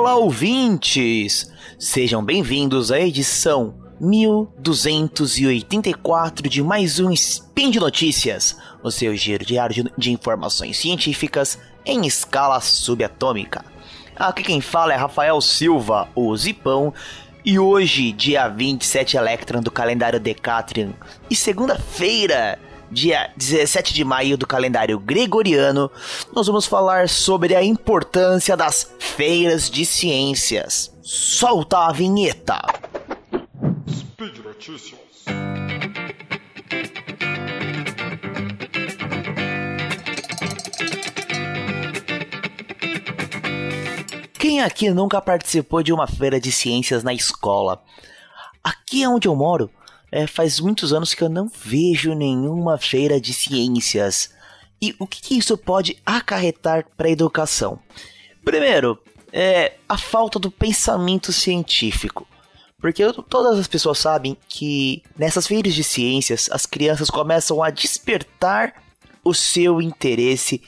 Olá, ouvintes! Sejam bem-vindos à edição 1284 de mais um Spin de Notícias, o seu giro diário de informações científicas em escala subatômica. Aqui quem fala é Rafael Silva, o Zipão, e hoje, dia 27 Electron do calendário Decatrian, e segunda-feira, dia 17 de maio do calendário gregoriano, nós vamos falar sobre a importância das feiras de ciências. Solta a vinheta! Speed Notícias. Quem aqui nunca participou de uma feira de ciências na escola? Aqui é onde eu moro, é, faz muitos anos que eu não vejo nenhuma feira de ciências. E o que, que isso pode acarretar para a educação? Primeiro, é a falta do pensamento científico. Porque todas as pessoas sabem que nessas feiras de ciências as crianças começam a despertar o seu interesse,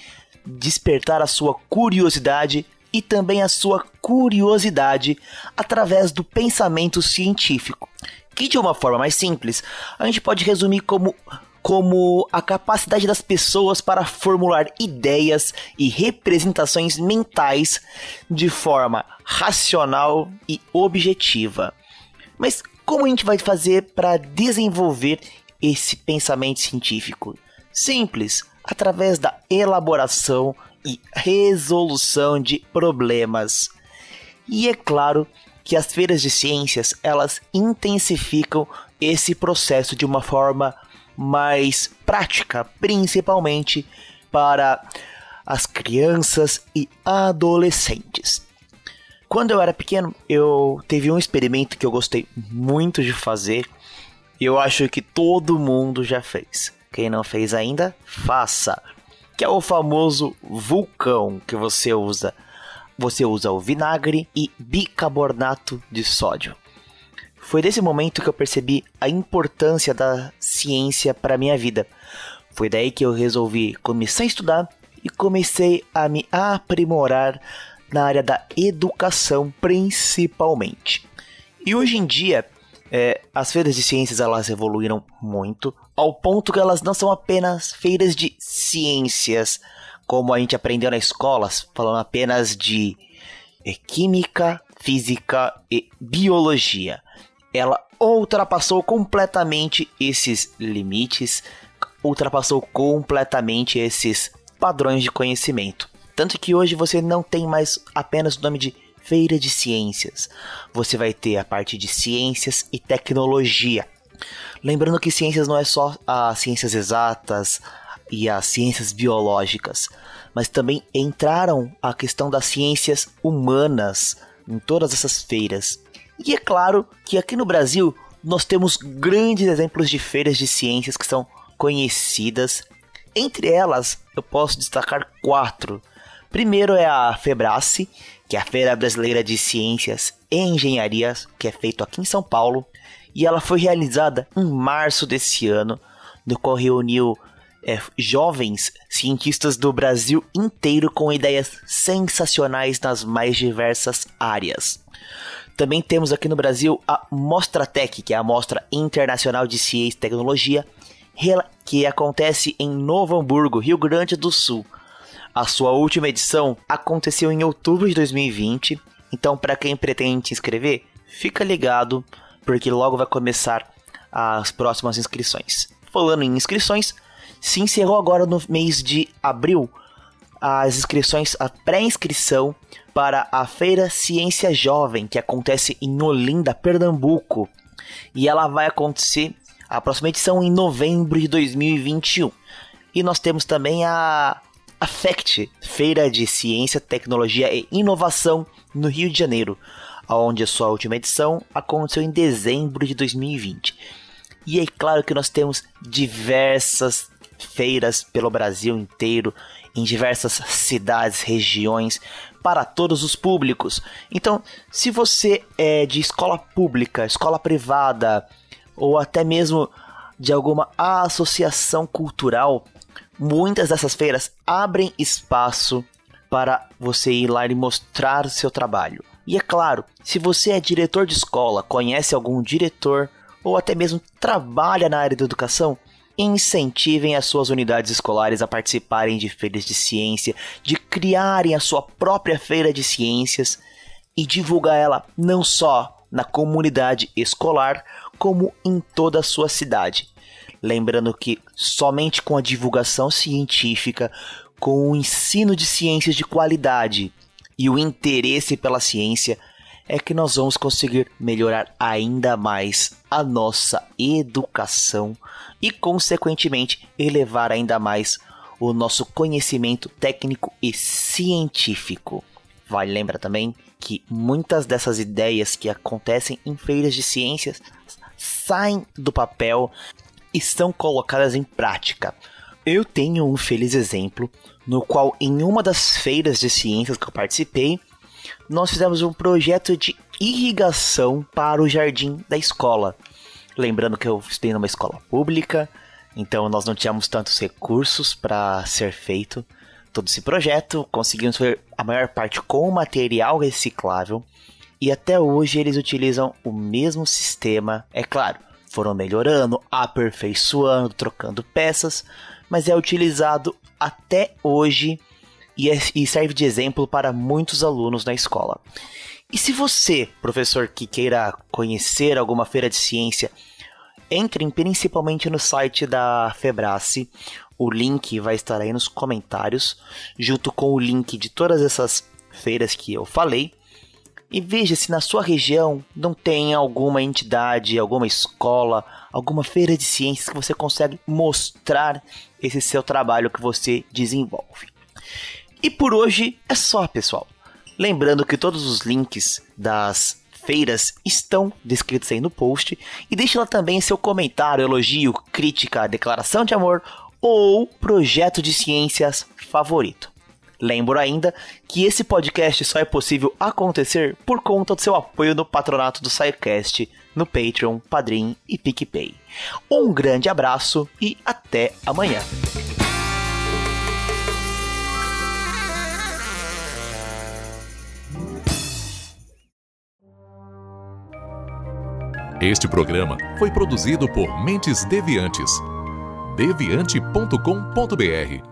despertar a sua curiosidade e também a sua curiosidade através do pensamento científico que de uma forma mais simples, a gente pode resumir como como a capacidade das pessoas para formular ideias e representações mentais de forma racional e objetiva. Mas como a gente vai fazer para desenvolver esse pensamento científico? Simples, através da elaboração e resolução de problemas. E é claro que as feiras de ciências elas intensificam esse processo de uma forma mais prática, principalmente para as crianças e adolescentes. Quando eu era pequeno, eu teve um experimento que eu gostei muito de fazer. E eu acho que todo mundo já fez. Quem não fez ainda, faça. Que é o famoso vulcão que você usa você usa o vinagre e bicarbonato de sódio. Foi desse momento que eu percebi a importância da ciência para minha vida. Foi daí que eu resolvi começar a estudar e comecei a me aprimorar na área da educação, principalmente. E hoje em dia, é, as feiras de ciências elas evoluíram muito, ao ponto que elas não são apenas feiras de ciências, como a gente aprendeu na escola, falando apenas de é, química, física e biologia. Ela ultrapassou completamente esses limites, ultrapassou completamente esses padrões de conhecimento. Tanto que hoje você não tem mais apenas o nome de Feira de Ciências. Você vai ter a parte de ciências e tecnologia. Lembrando que ciências não é só as ciências exatas, e as ciências biológicas, mas também entraram a questão das ciências humanas em todas essas feiras. E é claro que aqui no Brasil nós temos grandes exemplos de feiras de ciências que são conhecidas. Entre elas, eu posso destacar quatro. Primeiro é a Febrace, que é a Feira Brasileira de Ciências e Engenharias, que é feito aqui em São Paulo, e ela foi realizada em março desse ano, no qual reuniu é, jovens cientistas do Brasil inteiro com ideias sensacionais nas mais diversas áreas. Também temos aqui no Brasil a Mostratec, que é a Mostra Internacional de Ciência e Tecnologia, que acontece em Novo Hamburgo, Rio Grande do Sul. A sua última edição aconteceu em outubro de 2020, então para quem pretende se inscrever, fica ligado, porque logo vai começar as próximas inscrições. Falando em inscrições, se encerrou agora no mês de abril as inscrições, a pré-inscrição para a Feira Ciência Jovem, que acontece em Olinda, Pernambuco. E ela vai acontecer a próxima edição em novembro de 2021. E nós temos também a AFECT, Feira de Ciência, Tecnologia e Inovação no Rio de Janeiro, onde a sua última edição aconteceu em dezembro de 2020. E é claro que nós temos diversas feiras pelo Brasil inteiro, em diversas cidades, regiões, para todos os públicos. Então, se você é de escola pública, escola privada ou até mesmo de alguma associação cultural, muitas dessas feiras abrem espaço para você ir lá e mostrar seu trabalho. E é claro, se você é diretor de escola, conhece algum diretor ou até mesmo trabalha na área da educação, incentivem as suas unidades escolares a participarem de feiras de ciência, de criarem a sua própria feira de ciências e divulgar ela não só na comunidade escolar, como em toda a sua cidade. Lembrando que somente com a divulgação científica, com o ensino de ciências de qualidade e o interesse pela ciência, é que nós vamos conseguir melhorar ainda mais a nossa educação e, consequentemente, elevar ainda mais o nosso conhecimento técnico e científico. Vale lembrar também que muitas dessas ideias que acontecem em feiras de ciências saem do papel e são colocadas em prática. Eu tenho um feliz exemplo no qual, em uma das feiras de ciências que eu participei, nós fizemos um projeto de irrigação para o jardim da escola. Lembrando que eu estudei numa escola pública, então nós não tínhamos tantos recursos para ser feito todo esse projeto, conseguimos fazer a maior parte com material reciclável e até hoje eles utilizam o mesmo sistema. É claro, foram melhorando, aperfeiçoando, trocando peças, mas é utilizado até hoje e, é, e serve de exemplo para muitos alunos na escola. E se você, professor, que queira conhecer alguma feira de ciência, entrem principalmente no site da Febrace. O link vai estar aí nos comentários, junto com o link de todas essas feiras que eu falei. E veja se na sua região não tem alguma entidade, alguma escola, alguma feira de ciências que você consegue mostrar esse seu trabalho que você desenvolve. E por hoje é só, pessoal. Lembrando que todos os links das feiras estão descritos aí no post e deixe lá também seu comentário, elogio, crítica, declaração de amor ou projeto de ciências favorito. Lembro ainda que esse podcast só é possível acontecer por conta do seu apoio no patronato do SciCast, no Patreon, Padrim e PicPay. Um grande abraço e até amanhã. Este programa foi produzido por Mentes Deviantes. deviante.com.br.